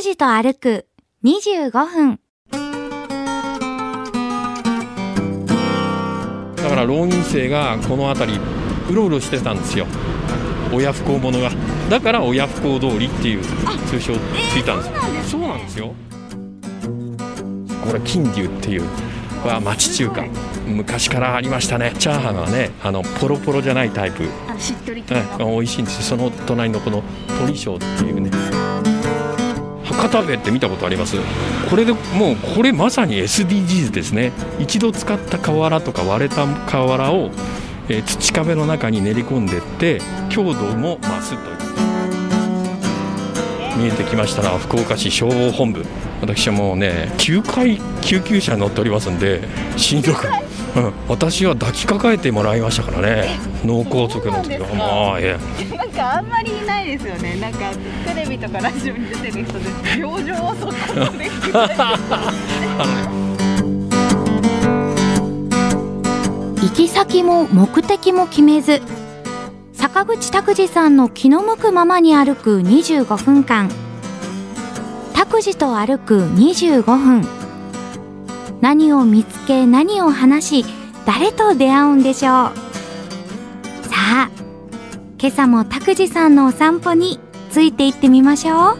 拓司と歩く25分。だから浪人生がこの辺りうろうろしてたんですよ。親不孝者が。だから親不孝通りっていう通称ついたんです、そうなんですよ。これ金龍っていう。は町中華。昔からありましたね。チャーハンはねあのポロポロじゃないタイプ、あしっとりうん、美味しいんですよ。その隣のこの鳥章っていうね博多弁って見たことあります？これでもうこれまさに SDGs ですね。一度使った瓦とか割れた瓦を、えー土壁の中に練り込んでって強度も増すという見えてきましたら福岡市消防本部。私はもうね9回救急車に乗っておりますんで親族うん、私は抱きかかえてもらいましたからね。脳梗塞の時は。まあいやなんかあんまりいないですよね。なんかテレビとかラジオに出てる人で表情をそこまであのね行き先も目的も決めず、坂口拓司さんの気の向くままに歩く25分間。拓司と歩く25分。何を見つけ何を話し、誰と出会うんでしょう。さあ、今朝も拓司さんのお散歩について行ってみましょう。おはよ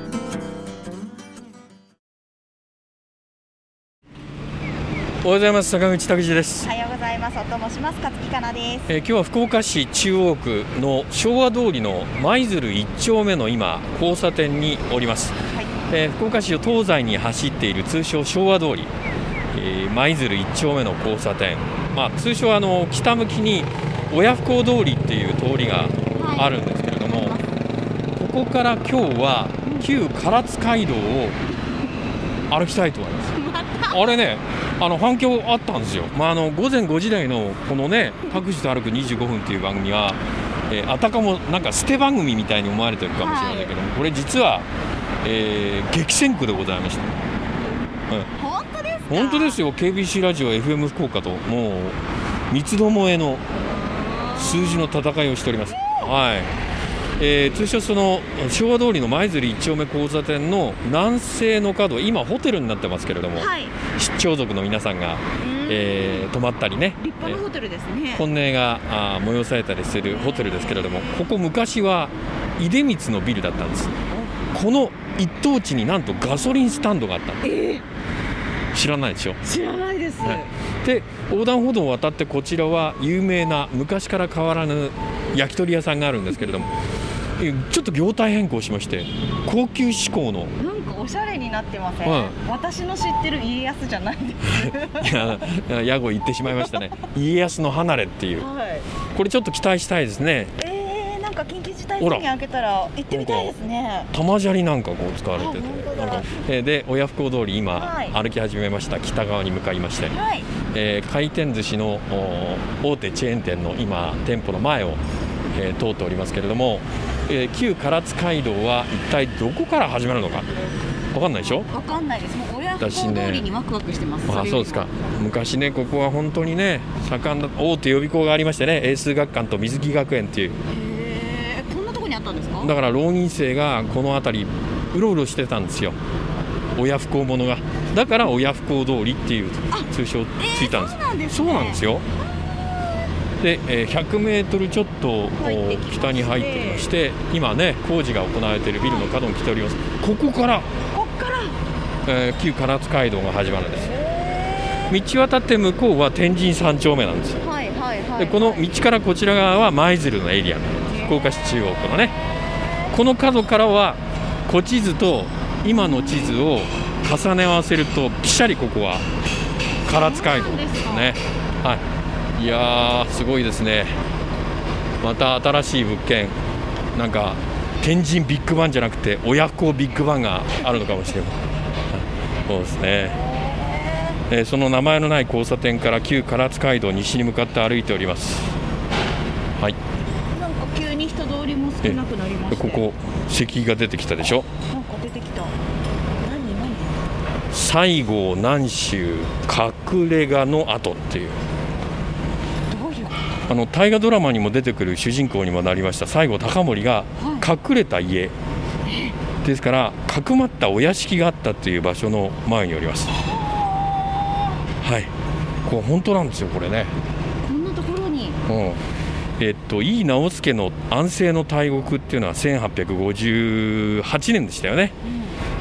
うございます。坂口拓司です。お、はようございます。と申します。勝木かなです。えー今日は福岡市中央区の昭和通りの舞鶴1丁目の今交差点におります、はい。えー福岡市を東西に走っている通称昭和通りえー舞鶴1丁目の交差点、まあ、通称あの北向きに親不孝通りっていう通りがあるんですけれども、ここから今日は旧唐津街道を歩きたいと思います。あれねあの反響あったんですよ、まあ、あの午前5時台のこのね「各自と歩く25分」っていう番組は、えーあたかもなんか捨て番組みたいに思われてるかもしれませんけども、これ実は、えー激戦区でございました。本当？ですか本当ですよ。KBC ラジオ FM 福岡ともう三つどもえの数字の戦いをしております。はい。えー通称その昭和通りの舞鶴一丁目交差点の南西の角今ホテルになってますけれども、はい。出張族の皆さんが、うん。えー泊まったりね。立派なホテルですね。本音があー催されたりするホテルですけれどもここ昔は出光のビルだったんです。この一等地になんとガソリンスタンドがあったんです知らないでしょ。知らないです、はい。で横断歩道を渡ってこちらは有名な昔から変わらぬ焼き鳥屋さんがあるんですけれどもえちょっと業態変更しまして高級志向の。なんかおしゃれになってません、はい。私の知ってる家康じゃないです。いや屋号言ってしまいましたね。家康の離れっていう。はい。これちょっと期待したいですね。えー、か緊急事態宣言開けたら行ってみたいですね。玉砂利なんかこう使われててなんか、えーで親不孝通り今、はい。歩き始めました。北側に向かいまして、はい。えー回転寿司のお大手チェーン店の今店舗の前を、えー通っておりますけれども、えー旧唐津街道は一体どこから始まるのか？分かんないでしょ？わかんないです。もう親不孝私ね通りにワクワクしてます。あそうですか。昔ねここは本当にね盛んな大手予備校がありましてね英数学館と水木学園っていうったんですか？だから浪人生がこの辺りうろうろしてたんですよ。親不孝者が。だから親不孝通りっていう通称ついたんです、そうなんですね。そうなんですよ。で、えー100メートルちょっと北に入ってきまして今ね工事が行われているビルの角に来ております。ここから、こっから。えー旧唐津街道が始まるんです。道渡って向こうは天神三丁目なんです。よはいはいはい。でこの道からこちら側は舞鶴のエリア福岡市中央区のねこの角からは古地図と今の地図を重ね合わせるとぴしゃりここは唐津街道ですね。はい。いやーすごいですね。また新しい物件なんか天神ビッグバンじゃなくて親不孝ビッグバンがあるのかもしれません。はい。そうですね。えーその名前のない交差点から旧唐津街道西に向かって歩いております。はい、なんか急に人通りも少なくなりましここ石碑が出てきたでしょ？なんか出てきた。何何？西郷南州隠れ家の跡っていう。どういうこあの大河ドラマにも出てくる主人公にもなりました西郷隆盛が隠れた家。ってですからかくまったお屋敷があったという場所の前におります。はい。これ本当なんですよこれね。こんなところに。うんえっと井伊直弼の安政の大獄っていうのは1858年でしたよね、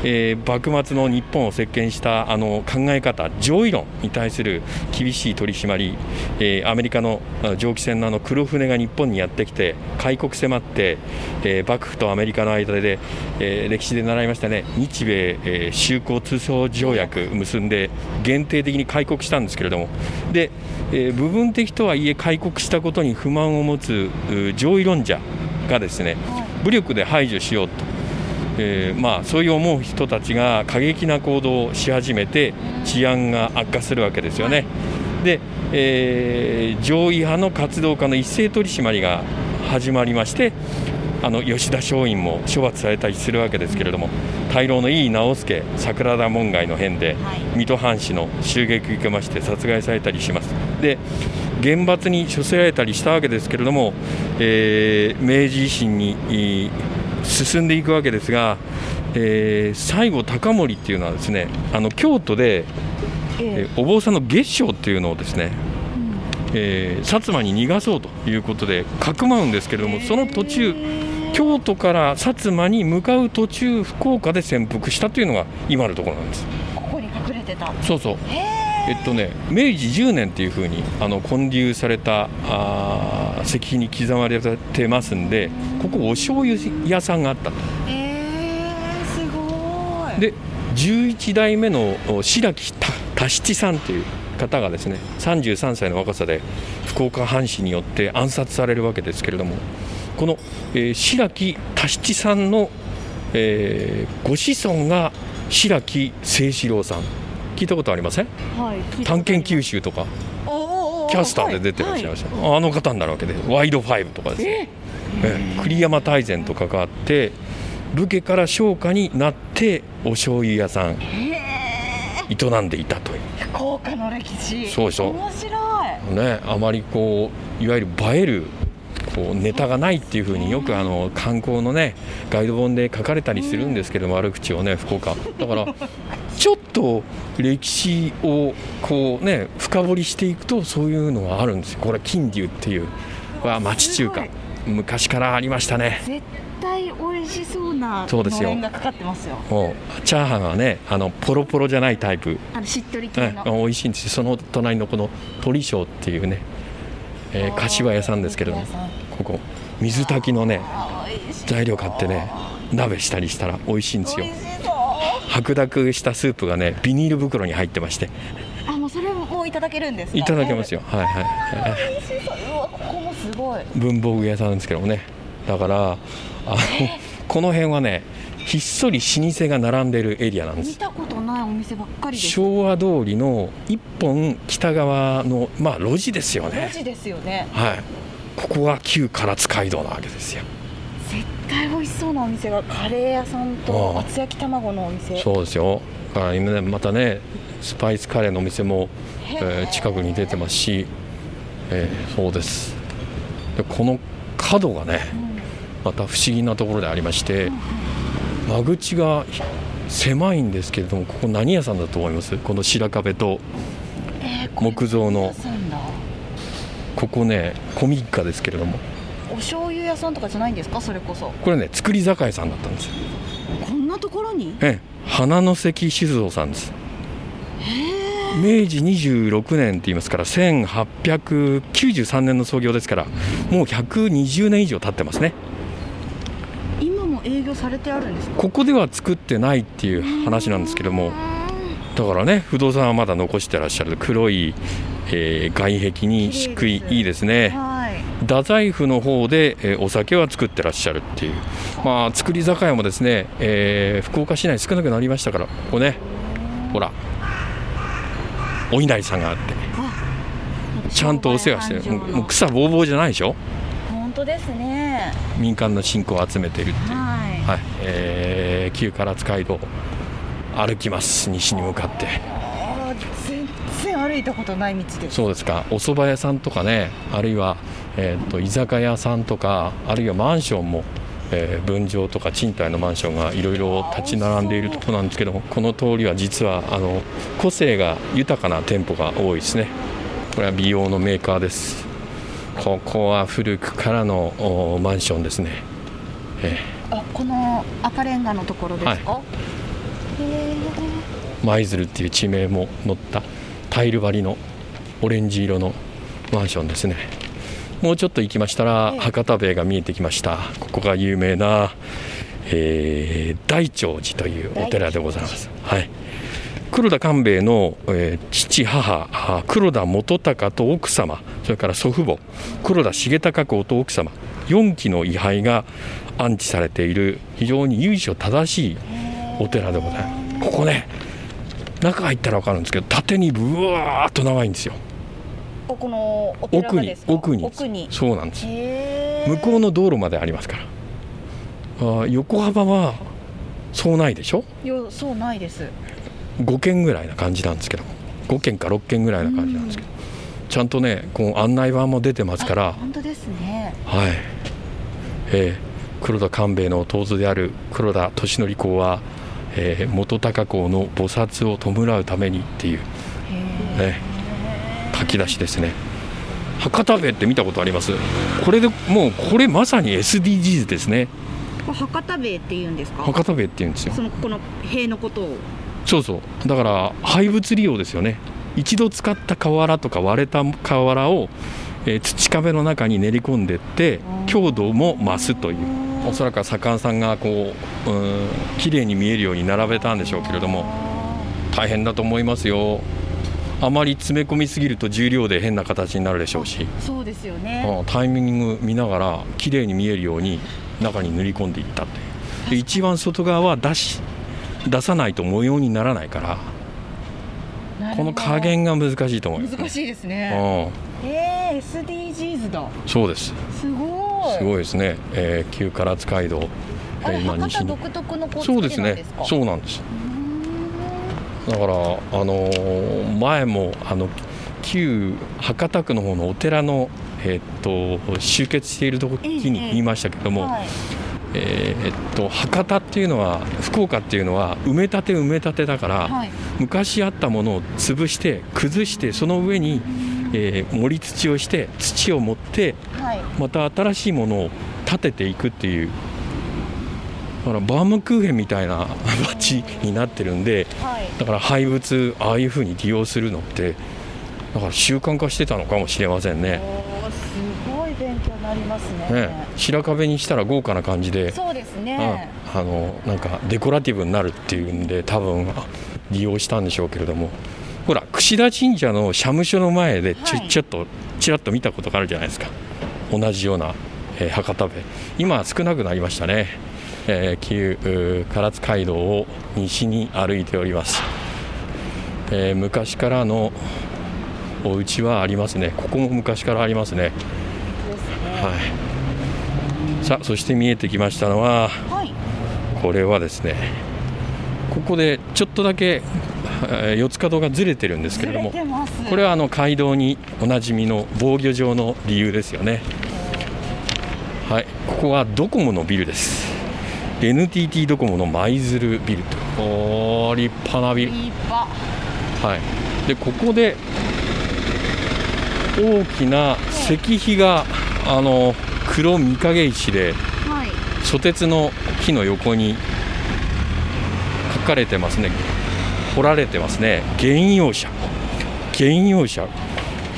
えー幕末の日本を席巻したあの考え方上位論に対する厳しい取り締まり、えーアメリカの蒸気船のあの黒船が日本にやってきて開国迫って、えー幕府とアメリカの間で、えー歴史で習いましたね。日米、えー修好通商条約結んで限定的に開国したんですけれども。で、えー部分的とはいえ開国したことに不満を持つう上位論者がですね武力で排除しようと。えーまあ、そういう思う人たちが過激な行動をし始めて治安が悪化するわけですよね。で、えー上位派の活動家の一斉取り締まりが始まりましてあの吉田松陰も処罰されたりするわけですけれども大老の井伊直弼桜田門外の変で水戸藩士の襲撃を受けまして殺害されたりします。で厳罰に処せられたりしたわけですけれども、えー明治維新に進んでいくわけですが、えー西郷隆盛っていうのはですねあの京都で、えーお坊さんの月照っていうのをですね、えー薩摩に逃がそうということでかくまうんですけれどもその途中京都から薩摩に向かう途中福岡で潜伏したというのが今のところなんです。ここに隠れてた。そうそうえっとね、明治10年っていうふうにあの建立されたあー石碑に刻まれてますんでここお醤油屋さんがあったと。えー、すごい。で11代目のお白木た多七さんという方がですね33歳の若さで福岡藩士によって暗殺されるわけですけれどもこの、えー白木多七さんの、えーご子孫が白木清志郎さん聞いたことありません？はい探検九州とか。キャスターで出てらっしゃいました、あの方になるわけでワイドファイブとかですね、え？え栗山大善と関わって武家から商家になってお醤油屋さん営んでいたという。福岡の歴史。そうでしょ面白い。ねあまりこういわゆる映えるこうネタがないっていうふうによくあの観光のねガイド本で書かれたりするんですけども、悪口をね福岡。だから ちょっと歴史をこうね深掘りしていくとそういうのがあるんですよ。これ金龍っていう。は町中華。す昔からありましたね。絶対美味しそうなそうですよ。がかかってますよ。チャーハンはねあのポロポロじゃないタイプ。あのしっとり系えの美味しいんですよ。その隣のこの鳥庄っていうね、えー、柏屋さんですけれどもここ水炊きのね材料買ってね鍋したりしたら美味しいんですよ白濁したスープがねビニール袋に入ってまして。あもうそれもいただけるんですか？いただけますよ。はいはいここもすごい。文房具屋さんですけどもね。だからあのこの辺はねひっそり老舗が並んでるエリアなんで見すたことないお店ばっかりです。昭和通りの一本北側のまあ路地ですよね。路地ですよね。はい。ここが旧唐津街道なわけですよ。絶対美味しそうなお店がカレー屋さんと厚焼き卵のお店。そうですよ。だから今ねまたねスパイスカレーのお店も、え。ー近くに出てますし、えーそうです。でこの角がねまた不思議なところでありまして間口が狭いんですけれどもここ何屋さんだと思います？この白壁と木造の。ここね古民家ですけれども。お醤油屋さんとかじゃないんですか？それこそ。これね造り酒屋さんだったんですよ。こんなところに？ええ。花の関酒造さんです。明治26年って言いますから1893年の創業ですからもう120年以上経ってますね。今も営業されてあるんですか？ここでは作ってないっていう話なんですけどもだからね不動産はまだ残してらっしゃる。黒い、えー外壁に漆喰いいですね。はい太宰府の方で、えーお酒は作ってらっしゃるっていう。まあ造り酒屋もですね、えー福岡市内少なくなりましたからここねほらお稲荷さんがあって。ちゃんとお世話してる。もう草ぼうぼうじゃないでしょ？本当ですね。民間の信仰を集めているっていう、はい。はい。えー旧唐津街道歩きます。西に向かっていたことない道です。そうですか。お蕎麦屋さんとかねあるいは、えー、と居酒屋さんとかあるいはマンションもえー分譲とか賃貸のマンションがいろいろ立ち並んでいるところなんですけどもこの通りは実はあの個性が豊かな店舗が多いですね。これは美容のメーカーです。ここは古くからのおマンションですね、えあこの赤レンガのところですか、へー。舞鶴っていう地名も載ったタイル張りのオレンジ色のマンションですね。もうちょっと行きましたらええ。博多塀が見えてきました。ここが有名な、えー大長寺というお寺でございます。はい。黒田官兵衛の、えー父母あ黒田元隆と奥様それから祖父母黒田重隆公と奥様4期の位牌が安置されている非常に由緒正しいお寺でございます。ここね中入ったら分かるんですけど縦にぶわーっと長いんですよ。おこの奥に奥に。奥に。そうなんです。向こうの道路までありますから。あー横幅はそうないでしょ？よそうないです。5軒ぐらいな感じなんですけど。5軒か6軒ぐらいな感じなんですけど、ちゃんとねこう案内板も出てますから。本当ですね。はい、えー黒田官兵衛の弟である黒田利則公は、えー元高公の菩薩を弔うためにっていう、ね、書き出しですね。博多塀って見たことあります？これでもうこれまさに SDGs ですね。博多塀って言うんですか？博多塀って言うんですよ。そのこの塀のことを。そうそう。だから廃物利用ですよね。一度使った瓦とか割れた瓦を、えー土壁の中に練り込んでって強度も増すというおそらくは左官さんがこううん綺麗に見えるように並べたんでしょうけれども大変だと思いますよ。あまり詰め込みすぎると重量で変な形になるでしょうし、そうですよね。うんタイミング見ながら綺麗に見えるように中に塗り込んでいった一番外側は出し出さないと模様にならないからこの加減が難しいと思います、難しいですね。うえー、SDGs だ。ん、そうです。すごいすごいですね、えー旧唐津街道、えー今西独特のそうですね。そうなんです。だからあのー前もあの旧博多区の方のお寺のえーっと集結している時に言いましたけども、はい。えーっと博多っていうのは福岡っていうのは埋め立て埋め立てだから、はい。昔あったものを潰して崩してその上に、えー盛り土をして土を持ってはい。また新しいものを建てていくっていう。だからバームクーヘンみたいな 街になってるんではい。だから廃物ああいうふうに利用するのってだから習慣化してたのかもしれませんね。すごい勉強になりますね。ね。白壁にしたら豪華な感じでそうですあね。あのなんかデコラティブになるっていうんで多分あ利用したんでしょうけれどもほら櫛田神社の社務所の前でちょ,、はい。ちょっとちらっと見たことがあるじゃないですか。同じような、えー博多塀今は少なくなりましたね、えー旧唐津街道を西に歩いております、えー昔からのお家はありますね。ここも昔からありますね。ね。はい。さあそして見えてきましたのははい。これはですねここでちょっとだけえー四つ角がずれてるんですけれどもこれはあの街道におなじみの防御上の理由ですよね。はい。ここはドコモのビルです。NTT ドコモの舞鶴ビルと。おー立派なビル。はい。でここで大きな石碑があの黒御影石ではい。蘇鉄の木の横に書かれてますね彫られてますね。原用者原用者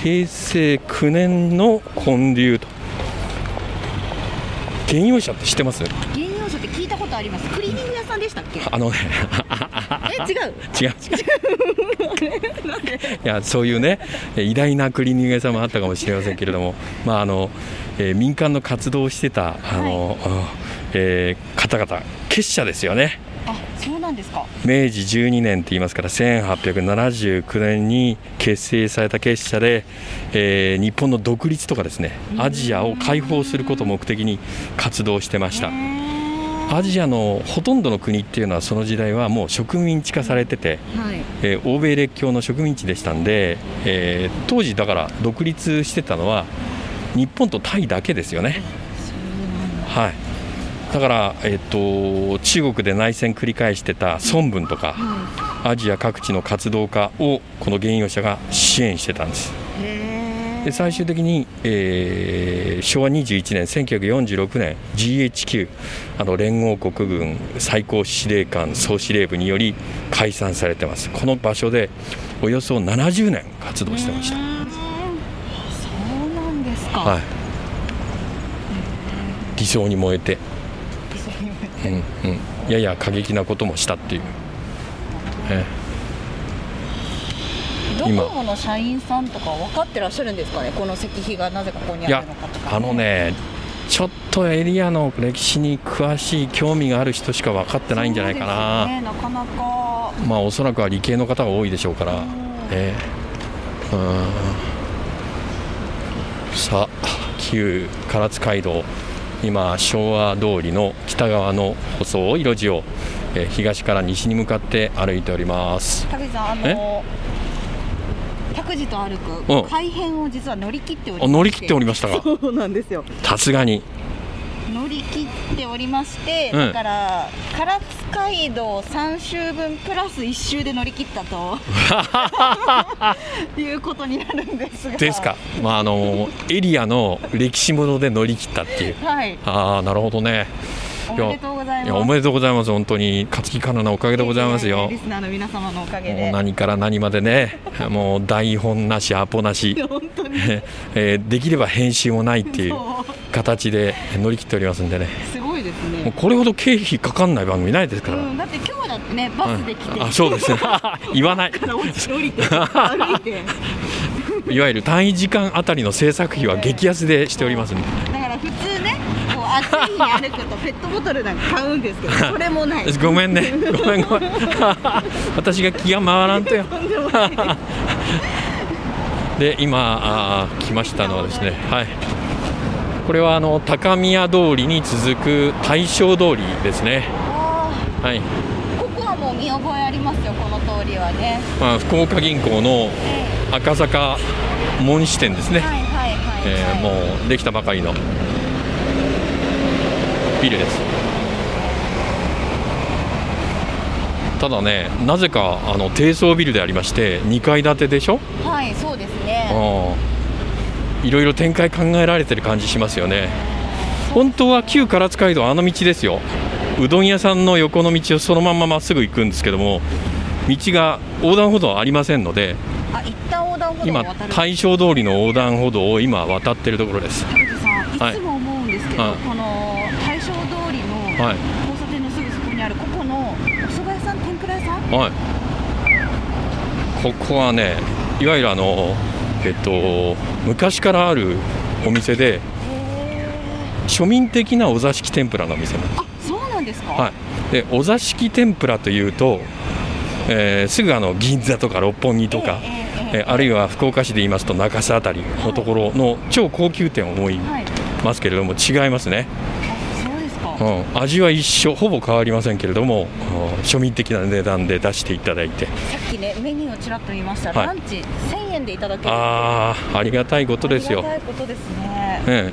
平成9年の建立と。原用者って知ってます？原用書って聞いたことあります。クリーニング屋さんでしたっけ？あのね。え違う？違う。違ういやそういうねえ偉大なクリーニング屋さんもあったかもしれませんけれども、まああのえー民間の活動をしてたあの、うんえー方々結社ですよねなんですか？明治12年と言いますから1879年に結成された結社で、えー日本の独立とかですねアジアを解放することを目的に活動してました。アジアのほとんどの国っていうのはその時代はもう植民地化されてて、はい。えー欧米列強の植民地でしたんで、えー当時だから独立してたのは日本とタイだけですよね。はい、だから、えっと中国で内戦繰り返してた孫文とか、アジア各地の活動家をこの原用者が支援してたんです。へで最終的に、えー昭和21年1946年 GHQ あの連合国軍最高司令官総司令部により解散されてます。この場所でおよそ70年活動してました、そうなんですか。はい。理想に燃えて、うんうん、やや過激なこともしたっていう、えドコモの社員さんとか分かってらっしゃるんですかね？この石碑がなぜここにあるのかとか、あの。ねちょっとエリアの歴史に詳しい興味がある人しか分かってないんじゃないかな、ね、なかなか。まあおそらくは理系の方が多いでしょうから、ええ。うん。さあ旧唐津街道今昭和通りの北側の細い路地を、えー東から西に向かって歩いております。田口さん、あの。百字と歩うん。く改変を実は乗り切っておりま乗り切っておりましたがそうなんですよ。さすがに。乗り切っておりまして、うん。だから唐津街道3周分プラス1周で乗り切ったと。いうことになるんですが。ですか、まあ、あのエリアの歴史もので乗り切ったっていう。はい。ああなるほどね。おめでとうございます。おめでとうございます。本当に勝木かなのおかげでございますよ。リスナーの皆様のおかげで。何から何までね。もう台本なしアポなし、本当に。えーできれば編集もないっていう形で乗り切っておりますんでね。すごいですね。もうこれほど経費かかんない番組ないですから、うん、だって今日だってねバスで来て、うんあそうです。ね 言わない。から落ちて降りて歩いて。いわゆる単位時間あたりの制作費は激安でしておりますんで。だから普通ねこう暑い日に歩くとペットボトルなんか買うんですけど それもない。ごめんね。ごめんごめん。私が気が回らんとよ。で今あー来ましたのはですねはいこれはあの高宮通りに続く大正通りですね。あはい、ーここはもう見覚えありますよこの通りはね、まあ、福岡銀行のえ赤坂門支店ですね、えはいはいはい、えもうできたばかりのビルです。ただねなぜかあの低層ビルでありまして2階建てでしょ？はいそうですね。うんいろいろ展開考えられてる感じしますよね。本当は旧唐津街道あの道ですよ。うどん屋さんの横の道をそのまんままっすぐ行くんですけども道が横断歩道ありませんので今大正通りの横断歩道を今渡ってるところです。いつも思うんですけど、はい。この大正通りのはい。交差点のすぐそこにあるここのお蕎麦屋さん天ぷら屋さん？はい。ここはねいわゆるあのえっと昔からあるお店で庶民的なお座敷天ぷらのお店なんですあそうなんですか、はい、でお座敷天ぷらというと、えーすぐあの銀座とか六本木とか、えええええーあるいは福岡市で言いますと中洲あたりのところの超高級店を思いはいますけれども違いますね、うですか、うん、味は一緒ほぼ変わりませんけれどもうん庶民的な値段で出していただいてちらっと見ましたら、はい。ランチ1000円でいただける。ああありがたいことですよ。ありがたいことですね、え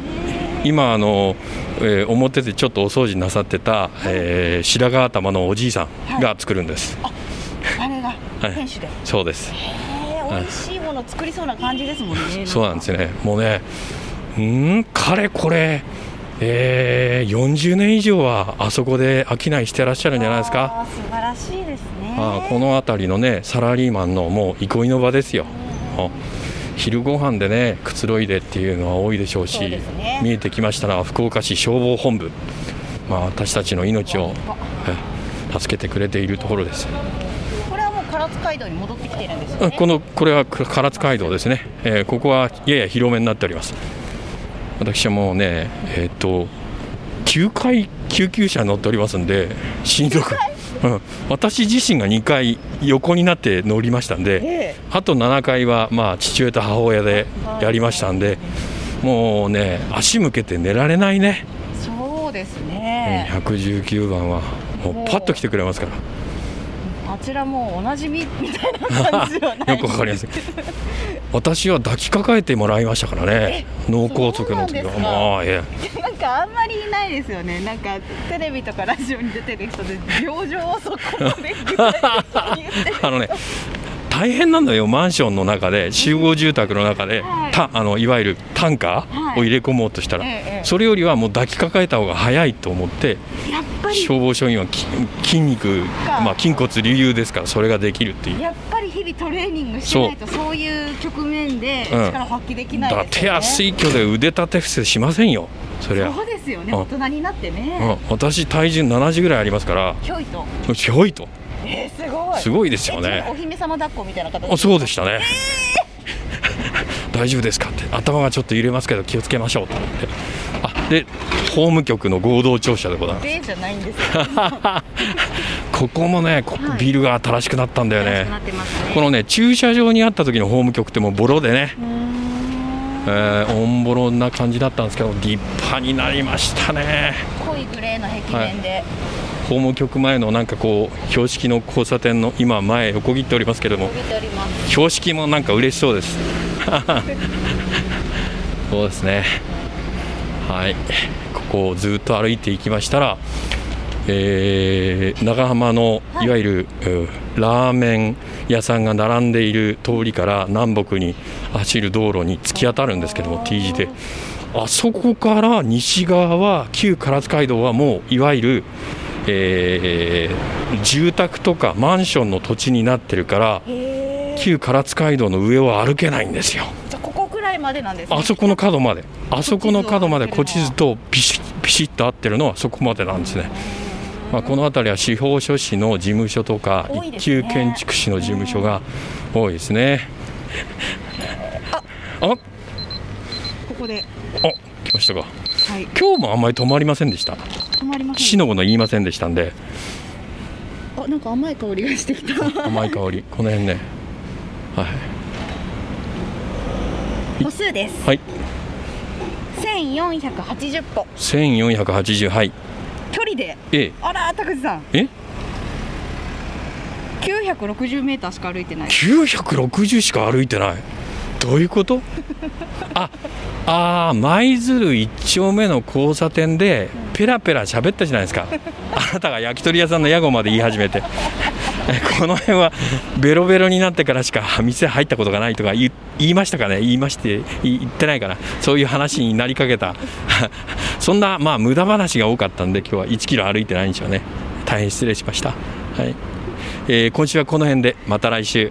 え。今あの、えー表でちょっとお掃除なさってた、えー白髪頭のおじいさんが作るんです、あれがはい。店主で、そうです。美味しいもの作りそうな感じですもんねそうなんですよね、もうね、うーん、かれこれ、えー、40年以上はあそこで商いしてらっしゃるんじゃないですか、素晴らしいですねあーこの辺りのね、サラリーマンのもう憩いの場ですよ、あ昼ご飯でね、くつろいでっていうのは多いでしょうし、ね。見えてきましたら、福岡市消防本部、まあ、私たちの命をえ助けてくれているところです。これはもう唐津街道に戻ってきてるんですよね。このこれは唐津街道ですね、えーここはやや広めになっております。私はもうねえーっと9回救急車乗っておりますんで親族、うん、私自身が2回横になって乗りましたんでえあと7回はまあ父親と母親でやりましたんでもうね足向けて寝られないね、えそうですね、119番はもうパッと来てくれますから。あちらもうおなじみみたいな感じではない よくわかりません。私は抱きかかえてもらいましたからね。脳梗塞の時は。まあええかかあんまりいないですよね。なんかテレビとかラジオに出てる人で病状をそこまで具体的に言ってる あのね大変なんだよマンションの中で集合住宅の中で、はい。たあのいわゆるタンカーを入れ込もうとしたら、ええそれよりはもう抱きかかえた方が早いと思ってやっぱり。消防署員はき筋肉、か。まあ、筋骨隆々ですからそれができるっていう。やっぱり日々トレーニングしてないとそう。いう局面で力発揮できないだですよね、手厚い挙で腕立て伏せしませんよそりゃ、そうですよね。うん大人になってうんね、私体重70ぐらいありますから。ひょいと。ひょいと。えー、すごい。すごいですよね。とお姫様抱っこみたいな形あそうでしたね、大丈夫ですかって。頭がちょっと揺れますけど気をつけましょうと思って。あで法務局の合同庁舎でございます。でじゃないんですよ。ここもねここはい。ビルが新しくなったんだよね、なってますね。このね駐車場にあった時の法務局ってもうボロでね、うーんえー、オンボロな感じだったんですけど立派になりましたね。濃いグレーの壁面で、法務局前のなんかこう標識の交差点の今前横切っておりますけども標識もなんか嬉しそうです。そうですね。はい。ここをずっと歩いていきましたら、えー長浜のはい。いわゆる、うんラーメン屋さんが並んでいる通りから南北に走る道路に突き当たるんですけども T 字で。あそこから西側は旧唐津街道はもういわゆる、えー住宅とかマンションの土地になってるから旧唐津街道の上を歩けないんですよ。じゃあここくらいまでなんですね。あそこの角まで。あそこの角まで古地図とピシッピシッと合ってるのはそこまでなんですね、まあ、この辺りは司法書士の事務所とか一級建築士の事務所が多いですねああここで。来ましたか。はい。今日もあんまり止まりませんでした。止まりません。しのぶの言いませんでしたんで。あなんか甘い香りがしてきた。甘い香り。この辺ね。はい。歩数です。はい。1480歩1480はい。距離で。ええ。あら拓司さん。え？960メーターしか歩いてない。960しか歩いてないどういうこと？ああ舞鶴一丁目の交差点でペラペラ喋ったじゃないですか。あなたが焼き鳥屋さんの屋号まで言い始めて。この辺はベロベロになってからしか店入ったことがないとか言いましたかね？言いまして言ってないかな？そういう話になりかけた。そんなまあ無駄話が多かったんで今日は1キロ歩いてないんでしょうね。大変失礼しました、はい。えー今週はこの辺でまた来週。